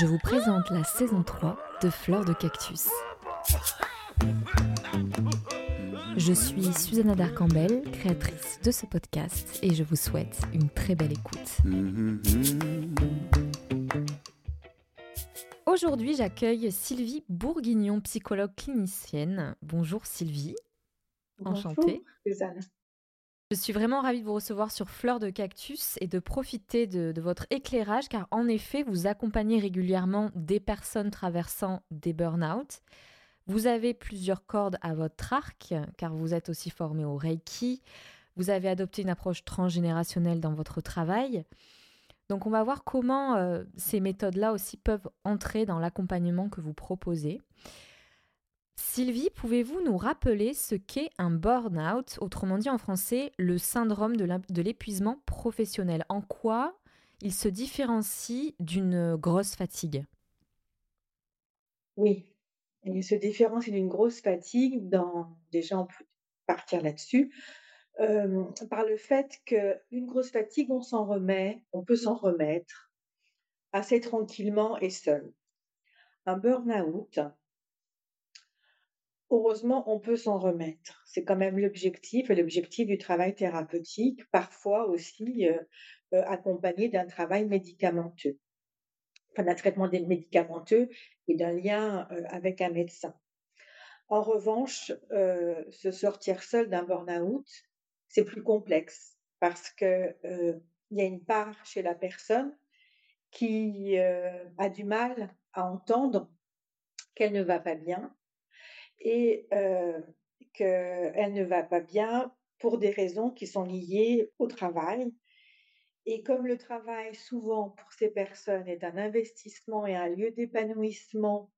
Je vous présente la saison 3 de Fleur de Cactus. Je suis Susanna Darcambel, créatrice de ce podcast, et je vous souhaite une très belle écoute. Aujourd'hui, j'accueille Sylvie Bourguignon, psychologue clinicienne. Bonjour Sylvie. Enchantée. Bonjour, Suzanne. Je suis vraiment ravie de vous recevoir sur Fleur de Cactus et de profiter de, votre éclairage car en effet, vous accompagnez régulièrement des personnes traversant des burn-out. Vous avez plusieurs cordes à votre arc car vous êtes aussi formé au Reiki. Vous avez adopté une approche transgénérationnelle dans votre travail. Donc on va voir comment euh, ces méthodes-là aussi peuvent entrer dans l'accompagnement que vous proposez. Sylvie, pouvez-vous nous rappeler ce qu'est un burn-out, autrement dit en français, le syndrome de l'épuisement professionnel? En quoi il se différencie d'une grosse fatigue? Oui, il se différencie d'une grosse fatigue dans, déjà on peut partir là-dessus, euh, par le fait qu'une grosse fatigue, on s'en remet, on peut s'en remettre assez tranquillement et seul. Un burn-out, heureusement, on peut s'en remettre. C'est quand même l'objectif et l'objectif du travail thérapeutique, parfois aussi euh, euh, accompagné d'un travail médicamenteux, enfin d'un traitement médicamenteux et d'un lien euh, avec un médecin. En revanche, se sortir seul d'un burn-out, c'est plus complexe parce que il y a une part chez la personne qui a du mal à entendre qu'elle ne va pas bien et euh, qu'elle ne va pas bien pour des raisons qui sont liées au travail. Et comme le travail, souvent, pour ces personnes, est un investissement et un lieu d'épanouissement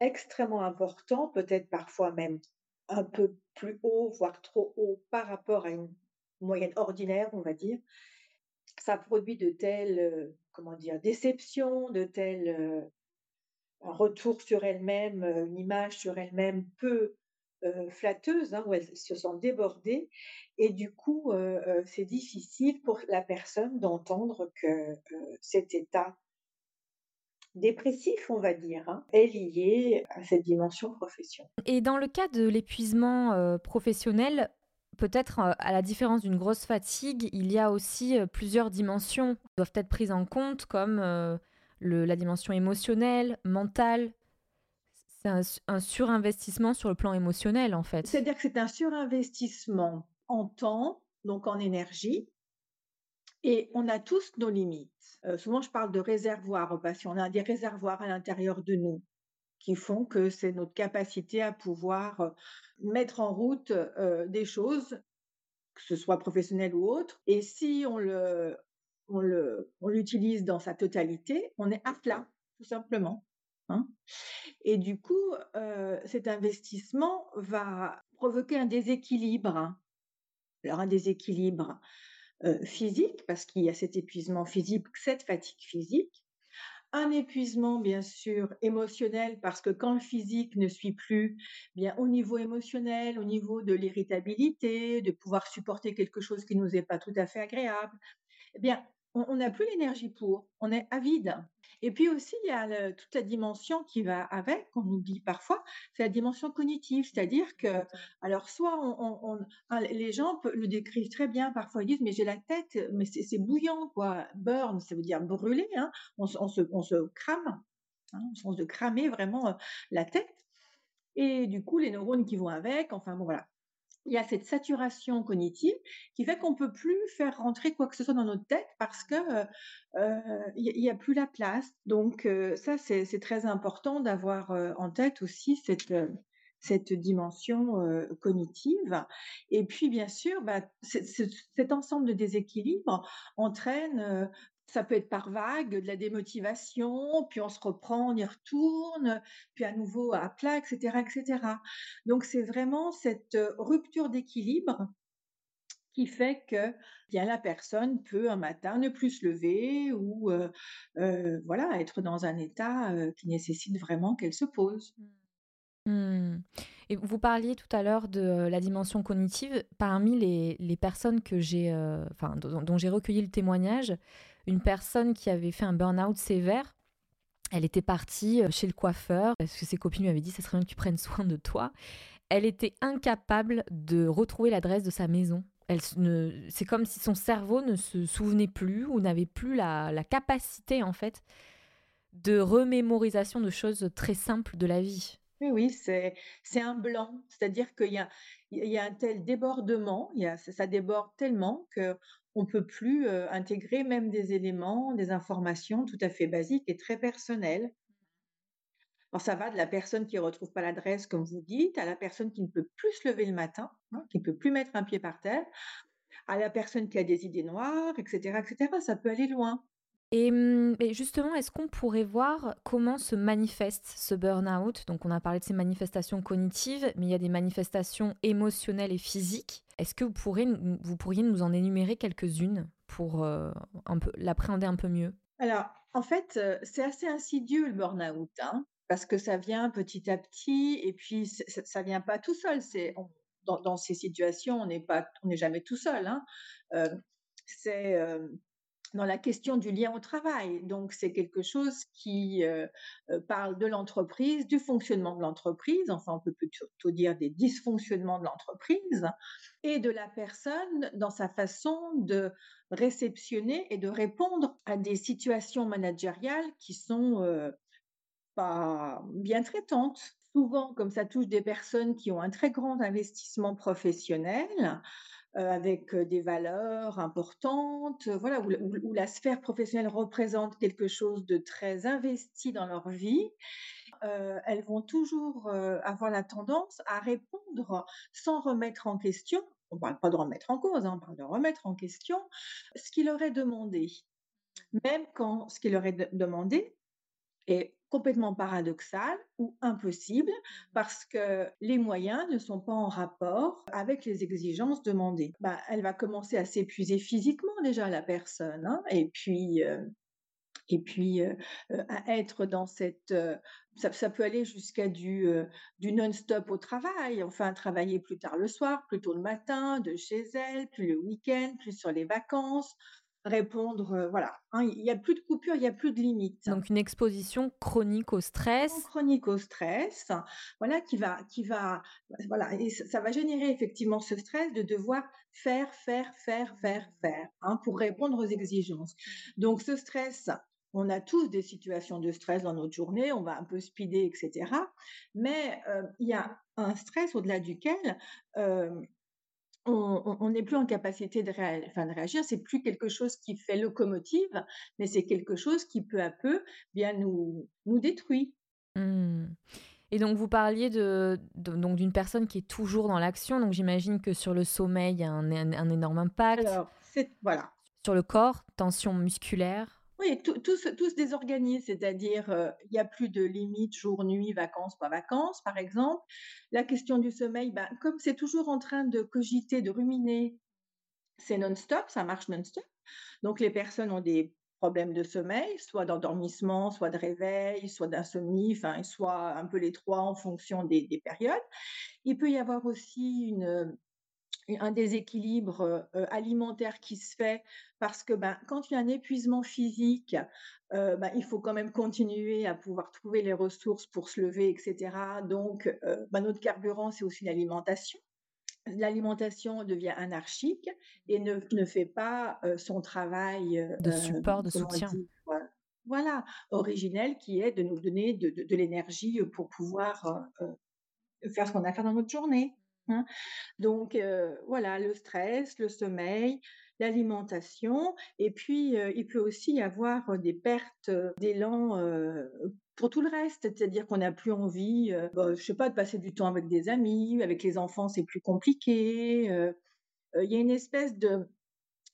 extrêmement important, peut-être parfois même un peu plus haut, voire trop haut par rapport à une moyenne ordinaire, on va dire, ça produit de telles, euh, comment dire, déceptions, de tels euh, un retour sur elle-même, euh, une image sur elle-même peu euh, flatteuse, hein, où elle se sent débordée. Et du coup, euh, c'est difficile pour la personne d'entendre que cet état dépressif, on va dire, hein, est lié à cette dimension professionnelle. Et dans le cas de l'épuisement professionnel, peut-être à la différence d'une grosse fatigue, il y a aussi plusieurs dimensions qui doivent être prises en compte, comme la dimension émotionnelle, mentale. C'est un surinvestissement sur le plan émotionnel, en fait. C'est-à-dire que c'est un surinvestissement en temps, donc en énergie, et on a tous nos limites. Euh, souvent, je parle de réservoirs aux patients. On a des réservoirs à l'intérieur de nous qui font que c'est notre capacité à pouvoir euh, mettre en route euh, des choses, que ce soit professionnel ou autre. Et si on le, on l'utilise dans sa totalité, on est à plat, tout simplement. hein. Et du coup, euh, cet investissement va provoquer un déséquilibre. hein. Alors un déséquilibre euh, physique, parce qu'il y a cet épuisement physique, cette fatigue physique. Un épuisement, bien sûr, émotionnel, parce que quand le physique ne suit plus, bien au niveau émotionnel, au niveau de l'irritabilité, de pouvoir supporter quelque chose qui nous est pas tout à fait agréable, eh bien, on n'a plus l'énergie pour, on est avide. Et puis aussi, il y a le- toute la dimension qui va avec, qu'on oublie parfois, c'est la dimension cognitive, c'est-à-dire que, alors soit on, on- on- hein, les gens le décrivent très bien, parfois ils disent, mais j'ai la tête, mais c'est bouillant, quoi. Burn, ça veut dire brûler, hein. on, se- on se, on se crame, hein, au sens de cramer vraiment euh, la tête. Et du coup, les neurones qui vont avec, enfin bon, voilà. Il y a cette saturation cognitive qui fait qu'on peut plus faire rentrer quoi que ce soit dans notre tête parce que euh, euh, il n'y a, plus la place. Donc euh, ça, c'est très important d'avoir en tête aussi cette, cette dimension cognitive. Et puis, bien sûr, bah, cet ensemble de déséquilibres entraîne ça peut être par vague, de la démotivation, puis on se reprend, on y retourne, puis à nouveau à plat, etc., etc. Donc c'est vraiment cette rupture d'équilibre qui fait que bien la personne peut un matin ne plus se lever ou voilà être dans un état qui nécessite vraiment qu'elle se pose. Mmh. Et vous parliez tout à l'heure de la dimension cognitive. Parmi les, personnes que j'ai, enfin, dont, j'ai recueilli le témoignage, une personne qui avait fait un burn-out sévère, elle était partie chez le coiffeur parce que ses copines lui avaient dit ça serait bien que tu prennes soin de toi. Elle était incapable de retrouver l'adresse de sa maison. Elle c'est comme si son cerveau ne se souvenait plus ou n'avait plus la, capacité en fait de remémorisation de choses très simples de la vie. Oui, oui, c'est c'est un blanc. C'est-à-dire qu'il y a il y a un tel débordement, ça déborde tellement qu'on ne peut plus, intégrer même des éléments, des informations tout à fait basiques et très personnelles. Alors ça va de la personne qui ne retrouve pas l'adresse comme vous dites, à la personne qui ne peut plus se lever le matin, hein, qui ne peut plus mettre un pied par terre, à la personne qui a des idées noires etc., etc. Ça peut aller loin. Et, mmh, justement, est-ce qu'on pourrait voir comment se manifeste ce burn-out? Donc, on a parlé de ces manifestations cognitives, mais il y a des manifestations émotionnelles et physiques. Est-ce que vous, pourriez nous en énumérer quelques-unes pour euh, l'appréhender un peu mieux? Alors, en fait, euh, c'est assez insidieux le burn-out, hein, parce que ça vient petit à petit, et puis ça, ne vient pas tout seul. C'est dans, ces situations, on n'est pas, on n'est jamais tout seul. Hein. Euh, c'est dans la question du lien au travail. Donc, c'est quelque chose qui euh, euh, parle de l'entreprise, du fonctionnement de l'entreprise, enfin, on peut plutôt dire des dysfonctionnements de l'entreprise, et de la personne dans sa façon de réceptionner et de répondre à des situations managériales qui sont euh, pas bien traitantes. Souvent, comme ça touche des personnes qui ont un très grand investissement professionnel, avec des valeurs importantes, voilà, où, la sphère professionnelle représente quelque chose de très investi dans leur vie, elles vont toujours avoir la tendance à répondre sans remettre en question, on ne parle pas de remettre en cause, hein, on parle de remettre en question ce qu'il leur est demandé. Même quand ce qu'il leur est demandé est complètement paradoxal ou impossible mmh. parce que les moyens ne sont pas en rapport avec les exigences demandées. Bah, elle va commencer à s'épuiser physiquement déjà la personne hein, et puis euh, et puis euh, euh, à être dans cette ça, peut aller jusqu'à du, du non-stop au travail, enfin travailler plus tard le soir, plus tôt le matin, de chez elle, plus le week-end, plus sur les vacances, répondre, voilà. Hein, il n'y a plus de coupure, il n'y a plus de limite. Donc une exposition chronique au stress. Chronique au stress, voilà, qui va, qui va, voilà, et ça, va générer effectivement ce stress de devoir faire, faire, faire, faire, faire, hein, pour répondre aux exigences. Donc ce stress, on a tous des situations de stress dans notre journée, on va un peu speeder, etc. Mais il y a un stress au-delà duquel on n'est plus en capacité de, de réagir, c'est plus quelque chose qui fait locomotive, mais c'est quelque chose qui peu à peu bien nous, nous détruit. Mmh. Et donc vous parliez de, donc d'une personne qui est toujours dans l'action, donc j'imagine que sur le sommeil il y a un, un énorme impact. Alors, voilà. Sur le corps, tension musculaire. Oui, tout, se, désorganise, c'est-à-dire euh, il n'y a plus de limite jour-nuit, vacances, pas vacances, par exemple. La question du sommeil, ben, comme c'est toujours en train de cogiter, de ruminer, c'est non-stop, ça marche non-stop. Donc les personnes ont des problèmes de sommeil, soit d'endormissement, soit de réveil, soit d'insomnie, enfin, soit un peu les trois en fonction des, des périodes. Il peut y avoir aussi une un déséquilibre alimentaire qui se fait parce que ben, quand il y a un épuisement physique, ben, il faut quand même continuer à pouvoir trouver les ressources pour se lever, etc. Donc, ben, notre carburant, c'est aussi l'alimentation. L'alimentation devient anarchique et ne, ne fait pas son travail de support, de soutien. voilà, originel qui est de nous donner de, de l'énergie pour pouvoir faire ce qu'on a à faire dans notre journée. Hein. Donc voilà, le stress, le sommeil, l'alimentation, et puis il peut aussi y avoir des pertes d'élan pour tout le reste, c'est-à-dire qu'on n'a plus envie, bah, je sais pas, de passer du temps avec des amis, avec les enfants c'est plus compliqué. Il y a une espèce de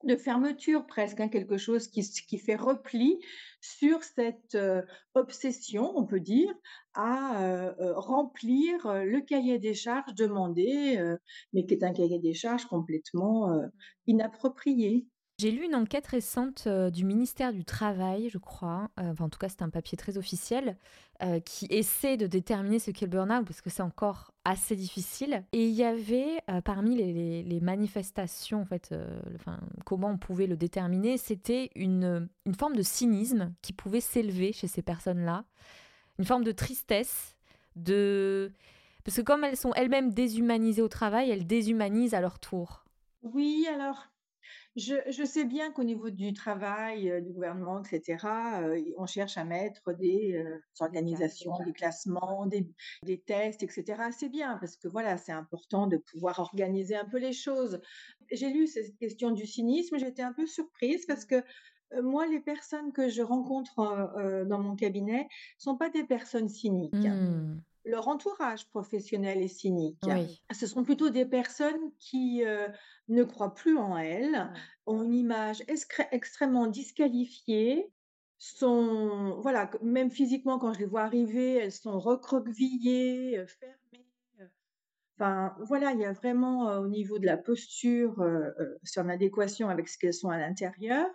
de fermeture presque, hein, quelque chose qui, qui fait repli sur cette obsession, on peut dire, à remplir le cahier des charges demandé, mais qui est un cahier des charges complètement inapproprié. J'ai lu une enquête récente du ministère du Travail, je crois, enfin, en tout cas c'est un papier très officiel, qui essaie de déterminer ce qu'est le burn-out, parce que c'est encore assez difficile. Et il y avait parmi les, manifestations, en fait, comment on pouvait le déterminer, c'était une, une forme de cynisme qui pouvait s'élever chez ces personnes-là, une forme de tristesse, de... Parce que comme elles sont elles-mêmes déshumanisées au travail, elles déshumanisent à leur tour. Oui, alors je, sais bien qu'au niveau du travail, euh, du gouvernement, etc., euh, on cherche à mettre des euh, organisations, des classements, des, tests, etc. C'est bien parce que voilà, c'est important de pouvoir organiser un peu les choses. J'ai lu cette question du cynisme, j'étais un peu surprise parce que moi, les personnes que je rencontre dans mon cabinet sont pas des personnes cyniques. Mmh leur entourage professionnel est cynique. Ce sont plutôt des personnes qui euh, ne croient plus en elles, ont une image extrêmement disqualifiée, sont, voilà, même physiquement, quand je les vois arriver, elles sont recroquevillées, euh, fermées. Euh. Enfin, voilà, il y a vraiment au niveau de la posture, c'est en adéquation avec ce qu'elles sont à l'intérieur.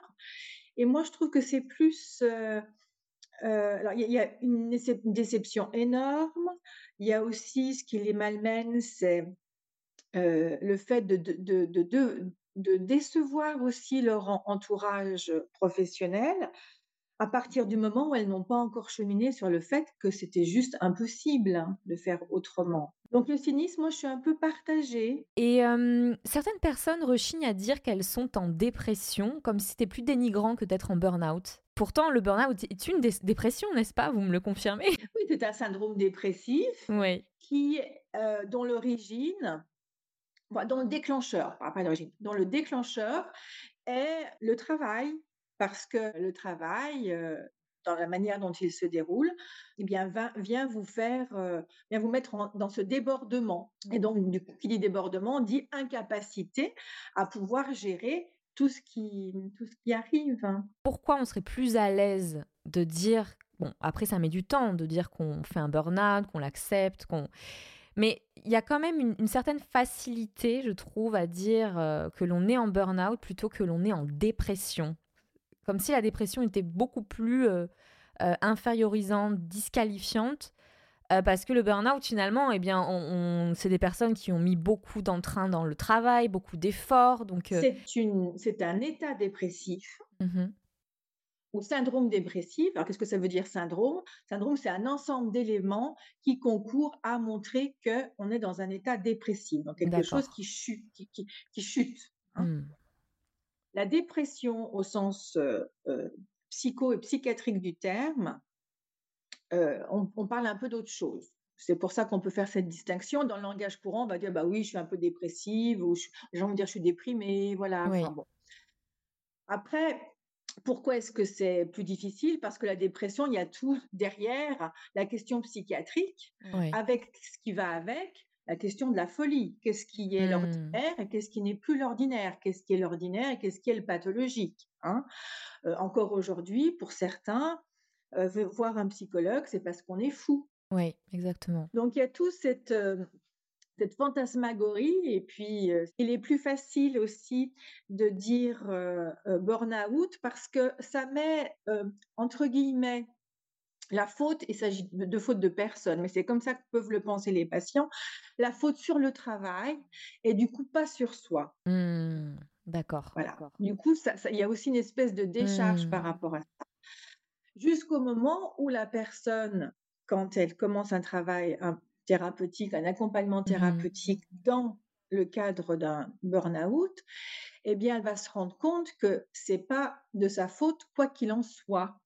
Et moi, je trouve que c'est plus euh, alors, il y, a une déception énorme. Il y a aussi ce qui les malmène, c'est euh, le fait de, décevoir aussi leur entourage professionnel à partir du moment où elles n'ont pas encore cheminé sur le fait que c'était juste impossible hein, de faire autrement. Donc le cynisme, moi, je suis un peu partagée. Et certaines personnes rechignent à dire qu'elles sont en dépression, comme si c'était plus dénigrant que d'être en burn-out. Pourtant, le burn-out est une dépression, n'est-ce pas? Vous me le confirmez? Oui, c'est un syndrome dépressif oui. qui, euh, dont l'origine, dont le déclencheur, pas l'origine, dont le déclencheur est le travail, parce que le travail, euh, dans la manière dont il se déroule, eh bien, vient vous faire, euh, vient vous mettre dans ce débordement. Et donc, du coup, qui dit débordement dit incapacité à pouvoir gérer tout ce qui, tout ce qui arrive. Pourquoi on serait plus à l'aise de dire, bon, après ça met du temps de dire qu'on fait un burn-out, qu'on l'accepte, qu'on... Mais il y a quand même une, certaine facilité, je trouve, à dire euh, que l'on est en burn-out plutôt que l'on est en dépression. Comme si la dépression était beaucoup plus euh, euh, infériorisante, disqualifiante. Euh, parce que le burn-out, finalement, eh bien, on, c'est des personnes qui ont mis beaucoup d'entrain dans le travail, beaucoup d'efforts. Donc, c'est, une, c'est un état dépressif. Mmh ou syndrome dépressif. Alors, qu'est-ce que ça veut dire syndrome? Syndrome, c'est un ensemble d'éléments qui concourent à montrer qu'on est dans un état dépressif, donc quelque chose qui chute. Qui, qui, chute hein. mmh. La dépression au sens psycho et psychiatrique du terme, on, parle un peu d'autre chose. C'est pour ça qu'on peut faire cette distinction. Dans le langage courant, on va dire bah oui, je suis un peu dépressive ou j'ai envie de dire je suis déprimée, voilà. Après, pourquoi est-ce que c'est plus difficile? Parce que la dépression, il y a tout derrière la question psychiatrique, avec ce qui va avec, la question de la folie. Qu'est-ce qui est mmh. l'ordinaire et qu'est-ce qui n'est plus l'ordinaire? Qu'est-ce qui est l'ordinaire et qu'est-ce qui est le pathologique hein? Euh, Encore aujourd'hui, pour certains, euh, voir un psychologue, c'est parce qu'on est fou. Oui, exactement. Donc il y a tout cette, euh, cette fantasmagorie et puis il est plus facile aussi de dire burn-out parce que ça met, entre guillemets, la faute, il s'agit de faute de personne, mais c'est comme ça que peuvent le penser les patients, la faute sur le travail et du coup pas sur soi. Mmh, d'accord. Voilà. Du coup, il y a aussi une espèce de décharge par mmh. rapport à ça. Jusqu'au moment où la personne, quand elle commence un travail thérapeutique, un accompagnement mmh thérapeutique dans le cadre d'un burn-out, eh bien, elle va se rendre compte que c'est pas de sa faute, quoi qu'il en soit.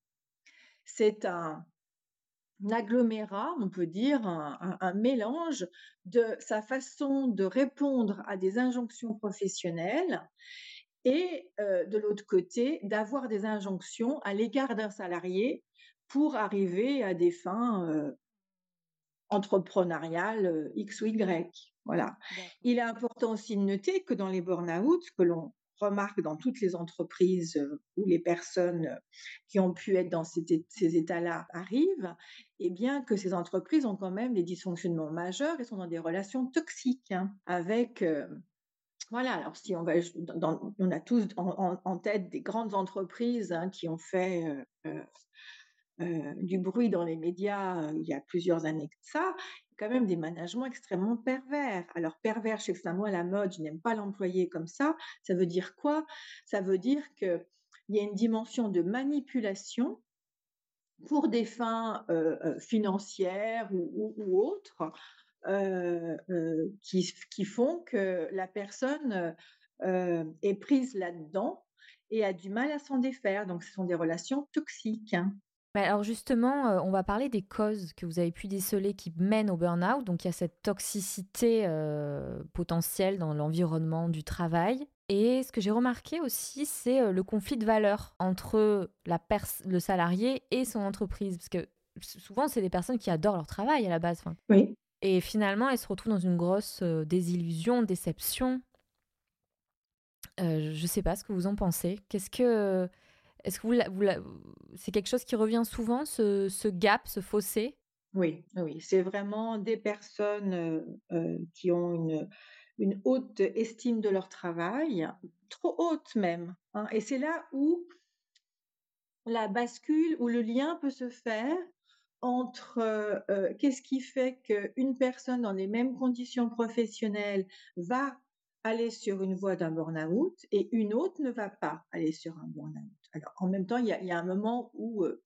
C'est un, agglomérat, on peut dire, un, mélange de sa façon de répondre à des injonctions professionnelles et euh, de l'autre côté, d'avoir des injonctions à l'égard d'un salarié pour arriver à des fins euh, entrepreneuriales euh, X ou Y. Voilà. Il est important aussi de noter que dans les burn-out, que l'on remarque dans toutes les entreprises où les personnes qui ont pu être dans ces, états-là arrivent, eh bien que ces entreprises ont quand même des dysfonctionnements majeurs et sont dans des relations toxiques hein, avec voilà, alors si on va, on a tous en, tête des grandes entreprises hein, qui ont fait du bruit dans les médias il y a plusieurs années que ça, quand même des managements extrêmement pervers. Alors pervers, je sais que c'est un mot à la mode, je n'aime pas l'employer comme ça. Ça veut dire quoi? Ça veut dire qu'il y a une dimension de manipulation pour des fins financières ou, autres qui, qui, font que la personne est prise là-dedans et a du mal à s'en défaire. Donc ce sont des relations toxiques. Hein alors justement, euh, on va parler des causes que vous avez pu déceler qui mènent au burn-out. Donc il y a cette toxicité euh, potentielle dans l'environnement du travail. Et ce que j'ai remarqué aussi, c'est euh, le conflit de valeurs entre la le salarié et son entreprise. Parce que souvent, c'est des personnes qui adorent leur travail à la base. Oui. Et finalement, elles se retrouvent dans une grosse désillusion, déception. je ne sais pas ce que vous en pensez. Qu'est-ce que est-ce que vous, c'est quelque chose qui revient souvent, ce, gap, ce fossé? Oui, oui, c'est vraiment des personnes euh, euh, qui ont une, une haute estime de leur travail, trop haute même. Hein. et c'est là où la bascule, où le lien peut se faire entre euh, qu'est-ce qui fait qu'une personne dans les mêmes conditions professionnelles va aller sur une voie d'un burn-out et une autre ne va pas aller sur un burn-out? Alors, en même temps, il y a, un moment où, euh,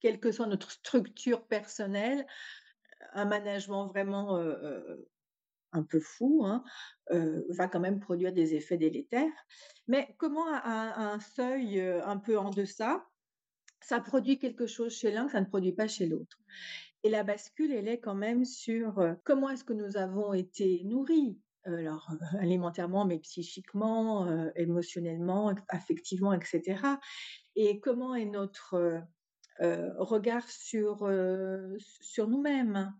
quelle que soit notre structure personnelle, un management vraiment euh, un peu fou hein, va quand même produire des effets délétères. Mais comment à, un seuil un peu en deçà, ça produit quelque chose chez l'un que ça ne produit pas chez l'autre. Et la bascule, elle est quand même sur comment est-ce que nous avons été nourris, alors alimentairement, mais psychiquement, émotionnellement, affectivement, etc. Et comment est notre regard sur, sur nous-mêmes?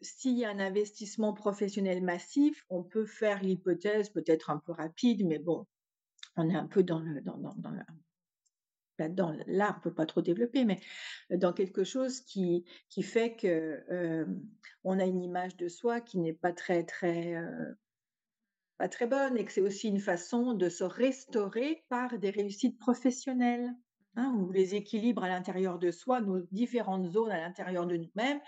S'il y a un investissement professionnel massif, on peut faire l'hypothèse peut-être un peu rapide, mais bon, on est un peu dans le, dans, dans, dans là-dedans. Là, on peut pas trop développer, mais dans quelque chose qui, qui fait que on a une image de soi qui n'est pas très, très pas très bonne et que c'est aussi une façon de se restaurer par des réussites professionnelles. Hein, où les équilibres à l'intérieur de soi, nos différentes zones à l'intérieur de nous-mêmes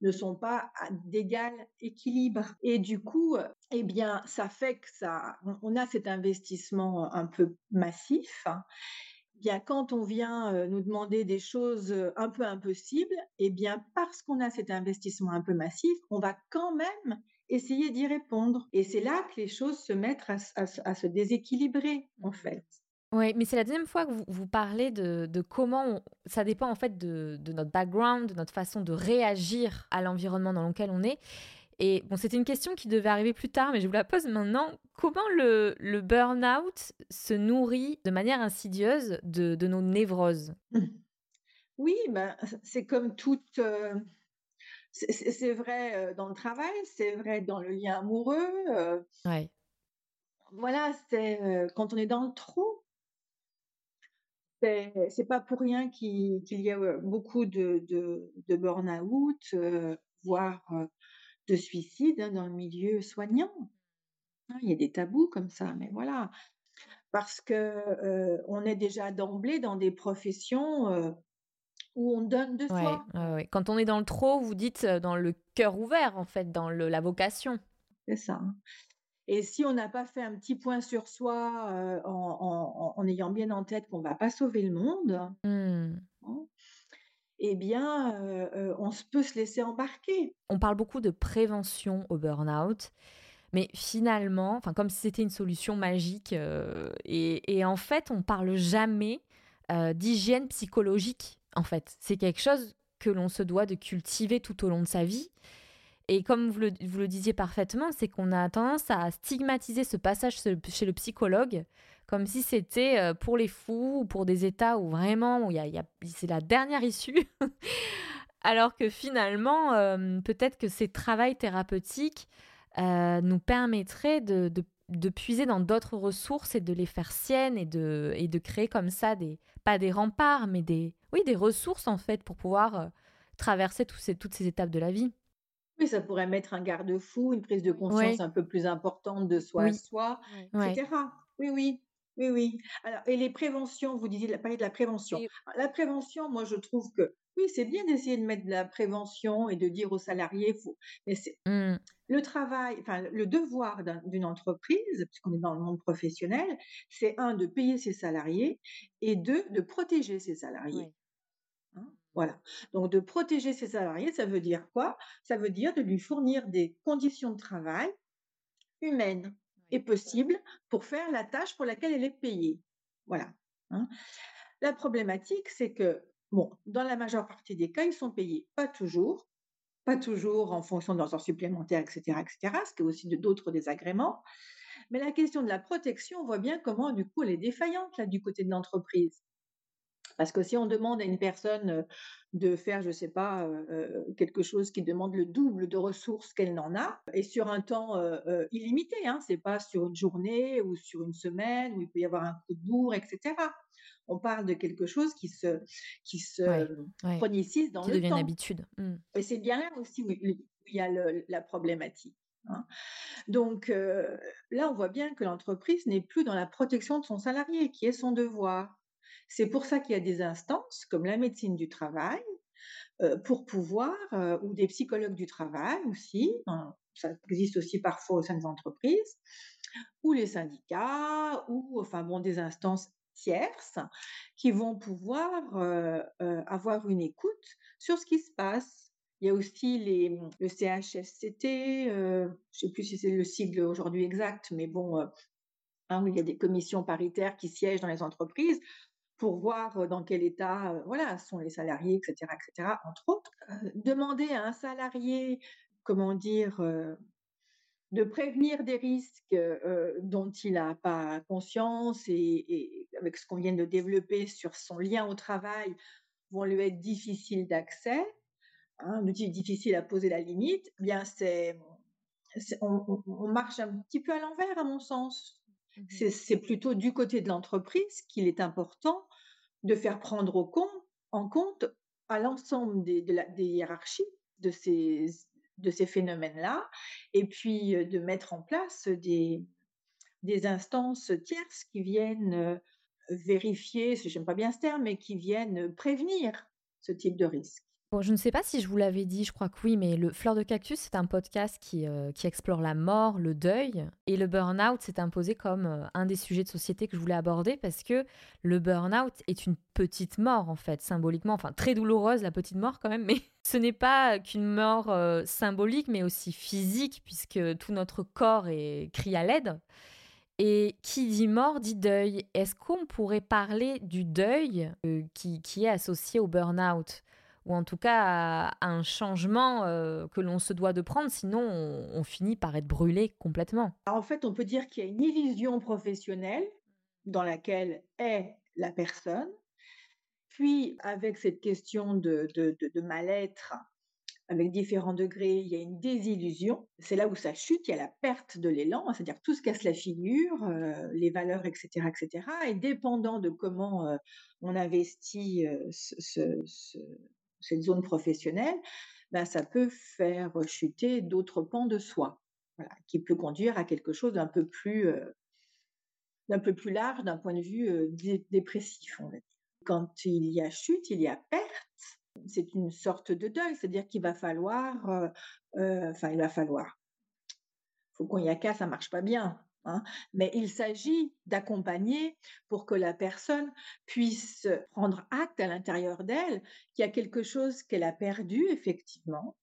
ne sont pas d'égal équilibre. Et du coup, eh bien, ça fait que ça, on a cet investissement un peu massif. Eh bien, quand on vient nous demander des choses un peu impossibles, eh bien, parce qu'on a cet investissement un peu massif, on va quand même essayer d'y répondre. Et c'est là que les choses se mettent à, se déséquilibrer, en fait. Oui, mais c'est la deuxième fois que vous, vous parlez de, comment ça dépend en fait de, notre background, de notre façon de réagir à l'environnement dans lequel on est. Et bon, c'était une question qui devait arriver plus tard, mais je vous la pose maintenant. Comment le, le burn-out se nourrit de manière insidieuse de, de nos névroses? Oui, ben, c'est comme toute... Euh, c'est vrai dans le travail, c'est vrai dans le lien amoureux. Ouais. Voilà, c'est quand on est dans le trou. C'est pas pour rien qu'il y a beaucoup de, de, burn-out, voire de suicide hein, dans le milieu soignant. Hein, il y a des tabous comme ça, mais voilà. Parce que on est déjà d'emblée dans des professions où on donne de soi. Quand on est dans le trop, vous dites dans le cœur ouvert, en fait, dans le, la vocation. C'est ça. Hein. Et si on n'a pas fait un petit point sur soi en, en, ayant bien en tête qu'on ne va pas sauver le monde, mmh. Eh bien, on peut se laisser embarquer. On parle beaucoup de prévention au burn-out. Mais finalement, comme si c'était une solution magique, et, et, en fait, on parle jamais d'hygiène psychologique en fait. C'est quelque chose que l'on se doit de cultiver tout au long de sa vie. Et comme vous le, disiez parfaitement, c'est qu'on a tendance à stigmatiser ce passage chez le psychologue comme si c'était euh, pour les fous ou pour des états où vraiment y a, c'est la dernière issue. Alors que finalement, euh, peut-être que ces travails thérapeutiques euh, nous permettraient de, de puiser dans d'autres ressources et de les faire siennes et de, et de créer comme ça des, pas des remparts, mais des, oui, des ressources en fait pour pouvoir euh, traverser ces, toutes ces étapes de la vie. Oui, ça pourrait mettre un garde-fou, une prise de conscience un peu plus importante de soi à soi, etc. Oui, oui, oui, oui. Alors, et les préventions, vous disiez, parler de la prévention. La prévention, moi, je trouve que oui, c'est bien d'essayer de mettre de la prévention et de dire aux salariés, faut, mais c'est mmh. le travail, enfin le devoir d'une entreprise, puisqu'on est dans le monde professionnel, c'est un de payer ses salariés et deux de protéger ses salariés. Hein, voilà. Donc de protéger ses salariés, ça veut dire quoi? Ça veut dire de lui fournir des conditions de travail humaines et possibles pour faire la tâche pour laquelle elle est payée. Voilà. Hein. La problématique, c'est que dans la majeure partie des cas, ils sont payés pas toujours, pas toujours en fonction de leurs heures supplémentaires, etc., etc., ce qui est aussi d'autres désagréments. Mais la question de la protection, on voit bien comment, du coup, elle est défaillante là du côté de l'entreprise. Parce que si on demande à une personne de faire, je ne sais pas, euh, quelque chose qui demande le double de ressources qu'elle n'en a, et sur un temps illimité, hein, c'est pas sur une journée ou sur une semaine où il peut y avoir un coup de bourre, etc on parle de quelque chose qui se, qui se chronicise dans qui le devient une habitude. Mmh. Et c'est bien là aussi où, il y a la problématique. Hein. Donc euh, là, on voit bien que l'entreprise n'est plus dans la protection de son salarié, qui est son devoir. C'est pour ça qu'il y a des instances comme la médecine du travail, euh, pour pouvoir, euh, ou des psychologues du travail aussi, ça existe aussi parfois au sein des entreprises, ou les syndicats, ou enfin bon, des instances tierces qui vont pouvoir avoir une écoute sur ce qui se passe. Il y a aussi les, mmh, le CHSCT, je ne sais plus si c'est le sigle aujourd'hui exact, mais bon, hein, il y a des commissions paritaires qui siègent dans les entreprises pour voir dans quel état voilà, sont les salariés, etc., etc., entre autres. demander à un salarié, comment dire, de prévenir des risques dont il n'a pas conscience et, avec ce qu'on vient de développer sur son lien au travail vont lui être difficiles d'accès, hein, difficile à poser la limite, bien c'est, on, marche un petit peu à l'envers à mon sens. Mmh c'est, plutôt du côté de l'entreprise qu'il est important de faire prendre au compte, en compte à l'ensemble des, de des hiérarchies de ces de ces phénomènes-là, et puis de mettre en place des, des instances tierces qui viennent vérifier, j'aime pas bien ce terme, mais qui viennent prévenir ce type de risque je ne sais pas si je vous l'avais dit, je crois que oui, mais le Fleur de Cactus, c'est un podcast qui, euh, qui explore la mort, le deuil. Et le burn-out s'est imposé comme euh, un des sujets de société que je voulais aborder parce que le burn-out est une petite mort, en fait, symboliquement. Enfin, très douloureuse, la petite mort quand même, mais ce n'est pas qu'une mort euh, symbolique, mais aussi physique, puisque tout notre corps est, crie à l'aide. Et qui dit mort dit deuil. Est-ce qu'on pourrait parler du deuil qui, qui est associé au burn-out? Ou en tout cas à, un changement euh, que l'on se doit de prendre, sinon on, finit par être brûlé complètement. En fait, on peut dire qu'il y a une illusion professionnelle dans laquelle est la personne, puis avec cette question de, mal-être, avec différents degrés, il y a une désillusion. C'est là où ça chute, il y a la perte de l'élan, c'est-à-dire tout se casse la figure, euh, les valeurs, etc., etc. Et dépendant de comment euh, on investit ce, cette zone professionnelle, ben, ça peut faire chuter d'autres pans de soi, qui peut conduire à quelque chose d'un peu plus, euh, peu plus large d'un point de vue euh, dépressif. Quand il y a chute, il y a perte. C'est une sorte de deuil, c'est-à-dire qu'il va falloir, euh, enfin, il va falloir. Faut qu'on y a qu'à, ça marche pas bien. Hein. Mais il s'agit d'accompagner pour que la personne puisse prendre acte à l'intérieur d'elle qu'il y a quelque chose qu'elle a perdu, effectivement.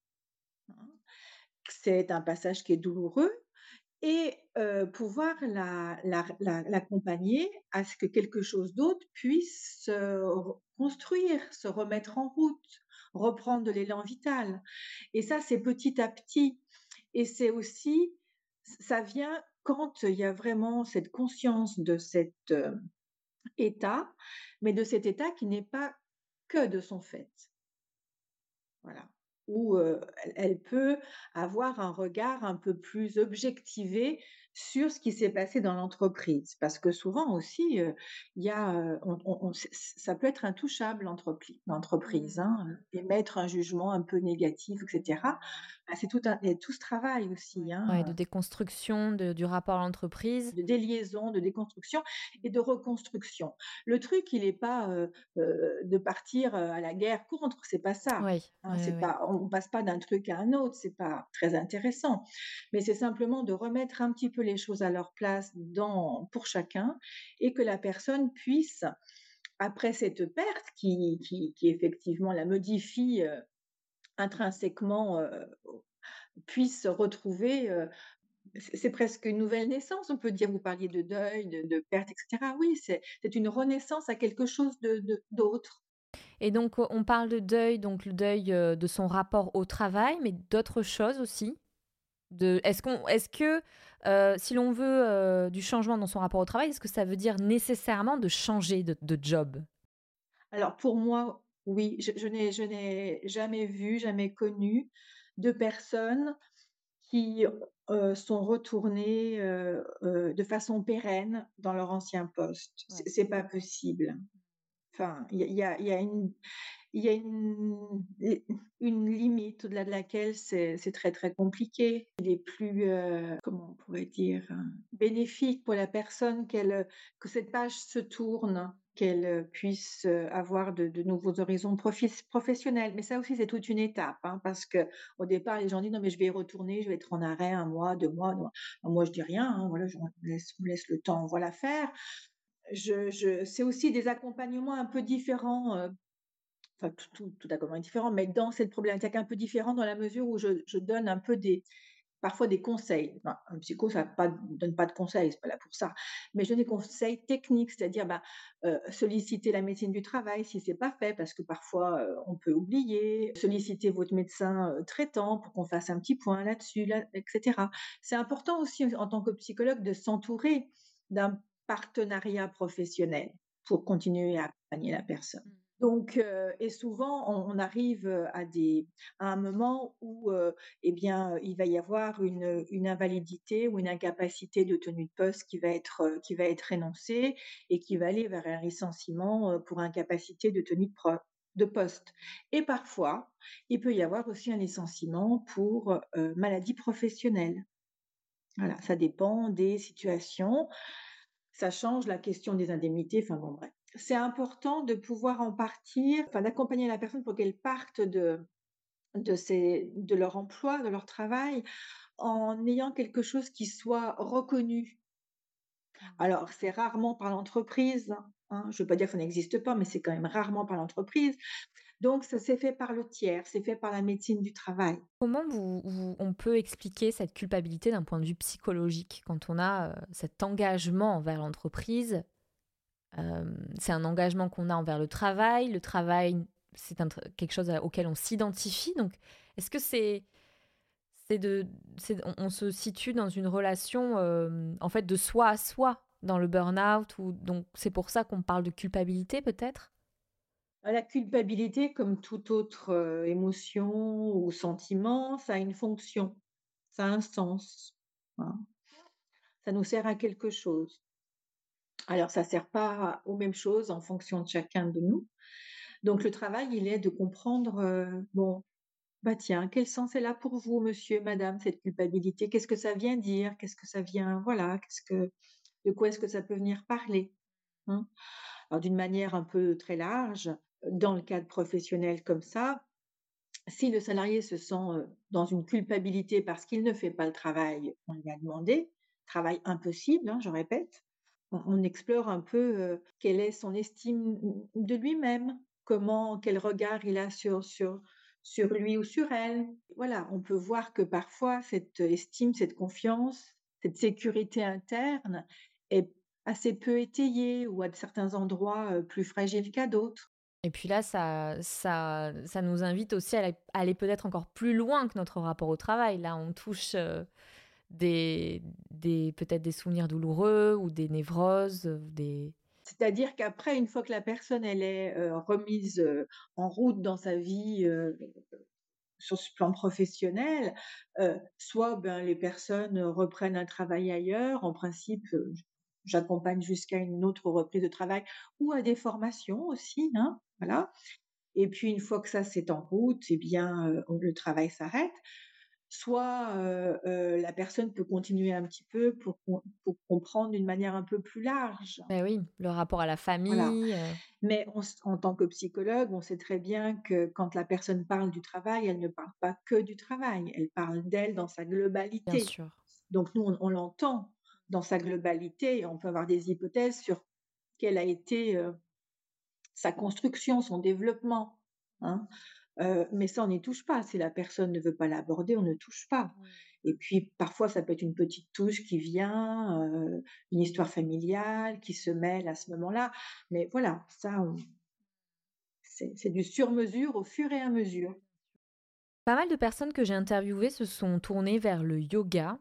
Hein. C'est un passage qui est douloureux et pouvoir l'accompagner à ce que quelque chose d'autre puisse se construire, se remettre en route, reprendre de l'élan vital. Et ça, c'est petit à petit. Et c'est aussi, ça vient quand il y a vraiment cette conscience de cet état, mais de cet état qui n'est pas que de son fait. Voilà. Où elle peut avoir un regard un peu plus objectivé sur ce qui s'est passé dans l'entreprise. Parce que souvent aussi, il y a, ça peut être intouchable l'entreprise, hein, mmh. émettre un jugement un peu négatif, etc. Bah, c'est tout, un, tout ce travail aussi. Hein, de déconstruction du rapport à l'entreprise. De déliaison, de déconstruction et de reconstruction. Le truc, il n'est pas de partir à la guerre contre, c'est pas ça. Hein, c'est pas, on passe pas d'un truc à un autre, c'est pas très intéressant. Mais c'est simplement de remettre un petit peu les choses à leur place dans, pour chacun et que la personne puisse, après cette perte qui, qui, effectivement la modifie intrinsèquement, puisse retrouver c'est presque une nouvelle naissance, on peut dire. Vous parliez de deuil, de, perte, etc. Oui, c'est une renaissance à quelque chose d'autre. Et donc, on parle de deuil, donc le deuil de son rapport au travail, mais d'autres choses aussi? Est-ce est-ce que euh, si l'on veut euh, du changement dans son rapport au travail, est-ce que ça veut dire nécessairement de changer de, job? Alors pour moi, oui. Je, n'ai, je n'ai jamais vu, jamais connu de personnes qui euh, sont retournées de façon pérenne dans leur ancien poste. C'est, c'est pas possible. Enfin, il y a, y a une il y a une, une limite au-delà de laquelle c'est très très compliqué. Il est plus, euh, comment on pourrait dire, euh, bénéfique pour la personne qu'elle que cette page se tourne, qu'elle puisse avoir de, nouveaux horizons professionnels. Mais ça aussi, c'est toute une étape, hein, parce que au départ, les gens disent non mais je vais y retourner, je vais être en arrêt un mois, deux mois. Moi, je dis rien. Hein, voilà, je laisse, laisse le temps, voilà faire. Je, je, c'est aussi des accompagnements un peu différents enfin tout, tout, tout différent, mais dans cette problématique un peu différente dans la mesure où je, donne un peu des, parfois des conseils. un psycho, ça ne donne pas de conseils, c'est pas là pour ça. Mais je donne des conseils techniques, c'est-à-dire bah, euh, solliciter la médecine du travail si c'est pas fait, parce que parfois euh, on peut oublier. Solliciter votre médecin euh, traitant pour qu'on fasse un petit point là-dessus, là, etc. C'est important aussi en tant que psychologue de s'entourer d'un partenariat professionnel pour continuer à accompagner la personne. Donc, et souvent, on, arrive à, des, à un moment où, eh bien, il va y avoir une, invalidité ou une incapacité de tenue de poste qui va être, énoncée et qui va aller vers un licenciement pour incapacité de tenue de poste. Et parfois, il peut y avoir aussi un licenciement pour maladie professionnelle. Voilà, ça dépend des situations. Ça change la question des indemnités. Enfin bon, bref c'est important de pouvoir en partir, enfin d'accompagner la personne pour qu'elle parte de, de, de leur emploi, de leur travail, en ayant quelque chose qui soit reconnu. Mmh. Alors, c'est rarement par l'entreprise. Hein, je ne veux pas dire que ça n'existe pas, mais c'est quand même rarement par l'entreprise. Donc, ça s'est fait par le tiers, c'est fait par la médecine du travail. Comment on peut expliquer cette culpabilité d'un point de vue psychologique quand on a euh, cet engagement envers l'entreprise c'est un engagement qu'on a envers le travail. Le travail, c'est quelque chose auquel on s'identifie. Donc, est-ce que c'est de, on, se situe dans une relation en fait de soi à soi dans le burn-out ou donc c'est pour ça qu'on parle de culpabilité peut-être? Bah, la culpabilité, comme toute autre émotion ou sentiment, ça a une fonction, ça a un sens. Hein. Ça nous sert à quelque chose. Alors, ça ne sert pas aux mêmes choses en fonction de chacun de nous. Donc, le travail, il est de comprendre, euh, bon, bah tiens, quel sens est là pour vous, monsieur, madame, cette culpabilité? Qu'est-ce que ça vient dire? Qu'est-ce que ça vient, voilà, qu'est-ce que, de quoi est-ce que ça peut venir parler hein? Alors, d'une manière un peu très large, dans le cadre professionnel comme ça, si le salarié se sent euh, dans une culpabilité parce qu'il ne fait pas le travail qu'on lui a demandé, travail impossible, hein, je répète, on explore un peu quelle est son estime de lui-même, comment, quel regard il a sur, sur, sur lui ou sur elle. Voilà, on peut voir que parfois cette estime, cette confiance, cette sécurité interne est assez peu étayée ou à certains endroits plus fragile qu'à d'autres. Et puis là, ça, ça, ça nous invite aussi à aller, peut-être encore plus loin que notre rapport au travail. Là, on touche des, peut-être des souvenirs douloureux ou des névroses, des... C'est-à-dire qu'après, une fois que la personne elle est euh, remise euh, en route dans sa vie, euh, sur ce plan professionnel, soit ben, les personnes reprennent un travail ailleurs. En principe, j'accompagne jusqu'à une autre reprise de travail ou à des formations aussi. Hein, voilà. Et puis une fois que ça c'est en route, eh bien le travail s'arrête soit la personne peut continuer un petit peu pour, pour comprendre d'une manière un peu plus large. Mais oui, le rapport à la famille. Mais en tant que psychologue, on sait très bien que quand la personne parle du travail, elle ne parle pas que du travail, elle parle d'elle dans sa globalité. Bien sûr. Donc nous, on, l'entend dans sa globalité et on peut avoir des hypothèses sur quelle a été sa construction, son développement. Hein mais ça, on n'y touche pas. Si la personne ne veut pas l'aborder, on ne touche pas. Et puis, parfois, ça peut être une petite touche qui vient, une histoire familiale qui se mêle à ce moment-là. Mais voilà, ça, c'est du sur-mesure au fur et à mesure. Pas mal de personnes que j'ai interviewées se sont tournées vers le yoga.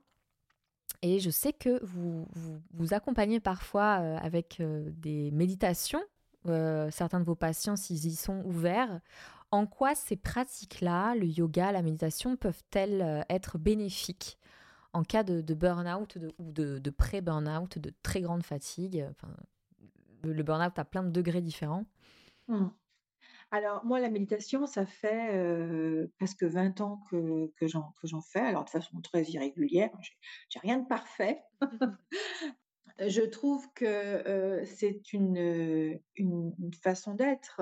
Et je sais que vous vous, accompagnez parfois avec des méditations. certains de vos patients, s'ils y sont ouverts, en quoi ces pratiques-là, le yoga, la méditation, peuvent-elles euh, être bénéfiques en cas de, burn-out ou de, pré-burn-out, de très grande fatigue Le, burn-out a plein de degrés différents? Mmh. Alors, moi, la méditation, ça fait euh, presque 20 ans que, que j'en fais, alors de façon très irrégulière. J'ai rien de parfait. Je trouve que c'est une, façon d'être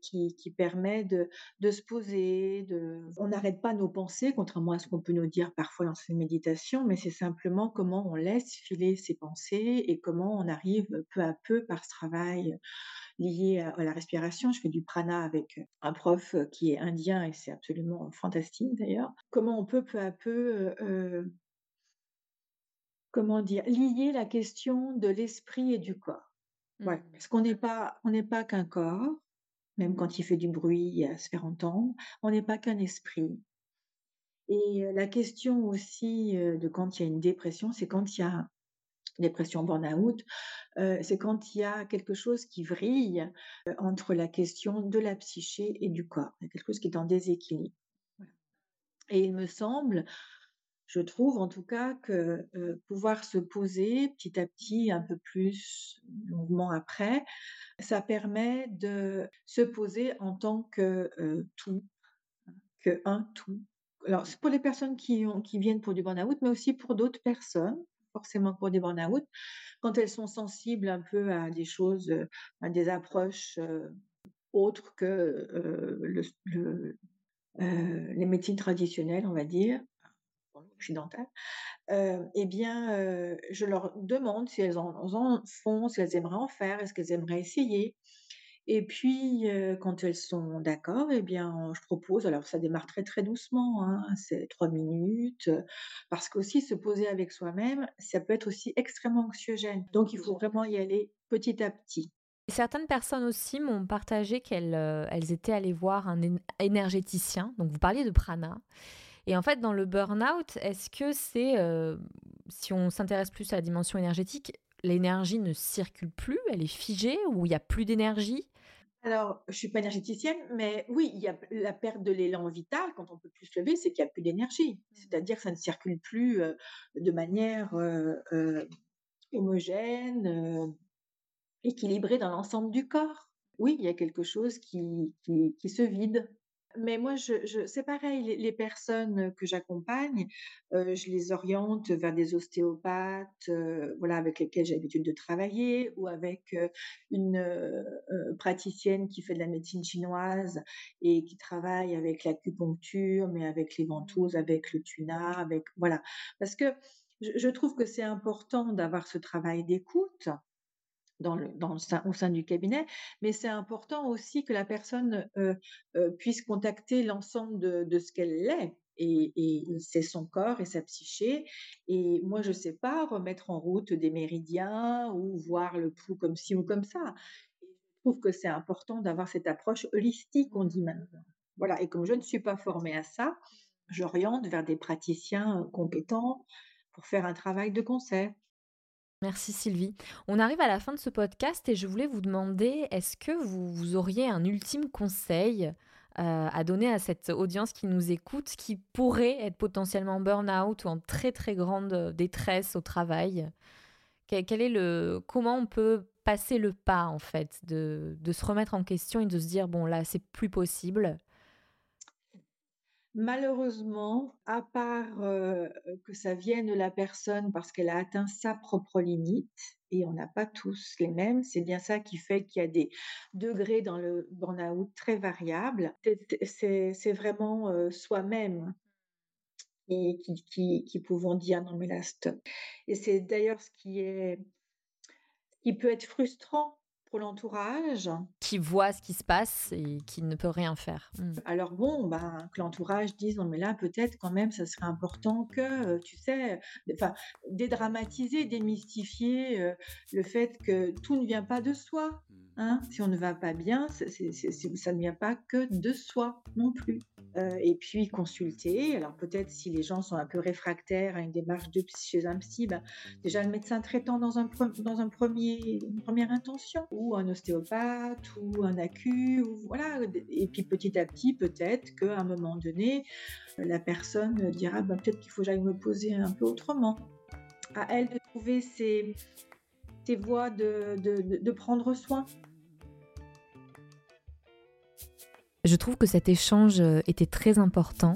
qui, permet de, se poser. On n'arrête pas nos pensées, contrairement à ce qu'on peut nous dire parfois dans ces méditations, mais c'est simplement comment on laisse filer ses pensées et comment on arrive peu à peu par ce travail lié à, la respiration. Je fais du prana avec un prof qui est indien et c'est absolument fantastique d'ailleurs. Comment on peut peu à peu comment dire, lier la question de l'esprit et du corps. Mmh. Parce qu'on n'est pas, on n'est pas qu'un corps, même quand il fait du bruit à se faire entendre, on n'est pas qu'un esprit. Et la question aussi de quand il y a une dépression, c'est quand il y a dépression burn-out, c'est quand il y a quelque chose qui vrille entre la question de la psyché et du corps. Quelque chose qui est en déséquilibre. Et il me semble je trouve en tout cas que pouvoir se poser petit à petit, un peu plus longuement après, ça permet de se poser en tant que tout, que un tout. Alors, c'est pour les personnes qui, viennent pour du burn-out, mais aussi pour d'autres personnes, forcément pour des burn-out, quand elles sont sensibles un peu à des choses, à des approches autres que les médecines traditionnelles, on va dire, occidentale, eh bien, je leur demande si elles en, font, si elles aimeraient en faire, est-ce qu'elles aimeraient essayer? Et puis, quand elles sont d'accord, eh bien, je propose, alors ça démarre très très doucement, hein, c'est trois minutes, parce qu'aussi se poser avec soi-même, ça peut être aussi extrêmement anxiogène. Donc, il faut vraiment y aller petit à petit. Certaines personnes aussi m'ont partagé qu'elles elles étaient allées voir un énergéticien. Donc, vous parliez de prana. Et en fait, dans le burn-out, est-ce que c'est, euh, si on s'intéresse plus à la dimension énergétique, l'énergie ne circule plus, elle est figée ou il n'y a plus d'énergie? Alors, je suis pas énergéticienne, mais oui, il y a la perte de l'élan vital quand on peut plus se lever, c'est qu'il n'y a plus d'énergie. Mmh. C'est-à-dire que ça ne circule plus euh, de manière euh, homogène, équilibrée dans l'ensemble du corps. Oui, il y a quelque chose qui, qui se vide mais moi, je, c'est pareil, les, personnes que j'accompagne, je les oriente vers des ostéopathes, voilà, avec lesquels j'ai l'habitude de travailler, ou avec une praticienne qui fait de la médecine chinoise et qui travaille avec l'acupuncture, mais avec les ventouses, mmh. avec le tuna, avec voilà, parce que je trouve que c'est important d'avoir ce travail d'écoute dans le, dans au sein du cabinet, mais c'est important aussi que la personne puisse contacter l'ensemble de, ce qu'elle est. Et, c'est son corps et sa psyché. Et moi, je ne sais pas remettre en route des méridiens ou voir le pouls comme ci ou comme ça. je trouve que c'est important d'avoir cette approche holistique, on dit maintenant. Voilà. Et comme je ne suis pas formée à ça, j'oriente vers des praticiens compétents pour faire un travail de concert. Merci Sylvie. On arrive à la fin de ce podcast et je voulais vous demander, est-ce que vous, auriez un ultime conseil euh, à donner à cette audience qui nous écoute, qui pourrait être potentiellement burn-out ou en très très grande détresse au travail? Quel, est le, Comment on peut passer le pas en fait, de, de se remettre en question et de se dire, bon là, c'est plus possible? Malheureusement, à part que ça vienne de la personne parce qu'elle a atteint sa propre limite, et on n'a pas tous les mêmes, c'est bien ça qui fait qu'il y a des degrés dans le burn-out très variables. C'est vraiment soi-même qui, qui, qui, pouvons dire non mais là stop. Et c'est d'ailleurs ce qui est, qui peut être frustrant pour l'entourage. Qui voit ce qui se passe et qui ne peut rien faire. Mmh. Alors bon, ben, que l'entourage dise non mais là peut-être quand même ça serait important que, euh, tu sais, enfin, dédramatiser, démystifier euh, le fait que tout ne vient pas de soi. Hein. Si on ne va pas bien, ça ne vient pas que de soi non plus. Euh, et puis consulter. Alors peut-être si les gens sont un peu réfractaires à une démarche de chez un psy, ben, déjà le médecin traitant dans, un, dans un premier, une première intention, ou un ostéopathe, ou un acu, voilà. Et puis petit à petit, peut-être qu'à un moment donné, la personne dira ben, peut-être qu'il faut que j'aille me poser un peu autrement. À elle de trouver ses, voies de, de, de prendre soin. Je trouve que cet échange euh, était très important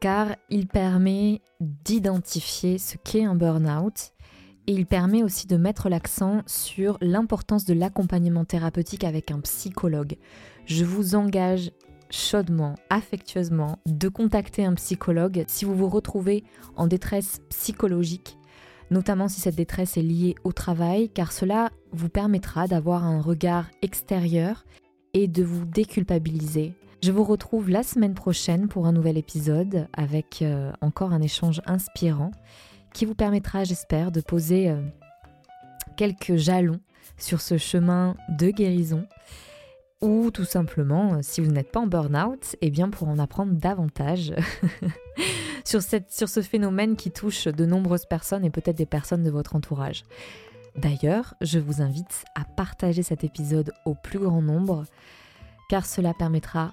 car il permet d'identifier ce qu'est un burn-out et il permet aussi de mettre l'accent sur l'importance de l'accompagnement thérapeutique avec un psychologue. Je vous engage chaudement, affectueusement, de contacter un psychologue si vous vous retrouvez en détresse psychologique, notamment si cette détresse est liée au travail, car cela vous permettra d'avoir un regard extérieur et de vous déculpabiliser. Je vous retrouve la semaine prochaine pour un nouvel épisode avec euh, encore un échange inspirant qui vous permettra, j'espère, de poser euh, quelques jalons sur ce chemin de guérison ou tout simplement, euh, si vous n'êtes pas en burn-out, eh bien pour en apprendre davantage sur, cette, sur ce phénomène qui touche de nombreuses personnes et peut-être des personnes de votre entourage. D'ailleurs, je vous invite à partager cet épisode au plus grand nombre, car cela permettra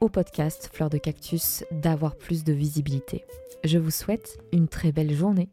au podcast Fleur de Cactus d'avoir plus de visibilité. Je vous souhaite une très belle journée.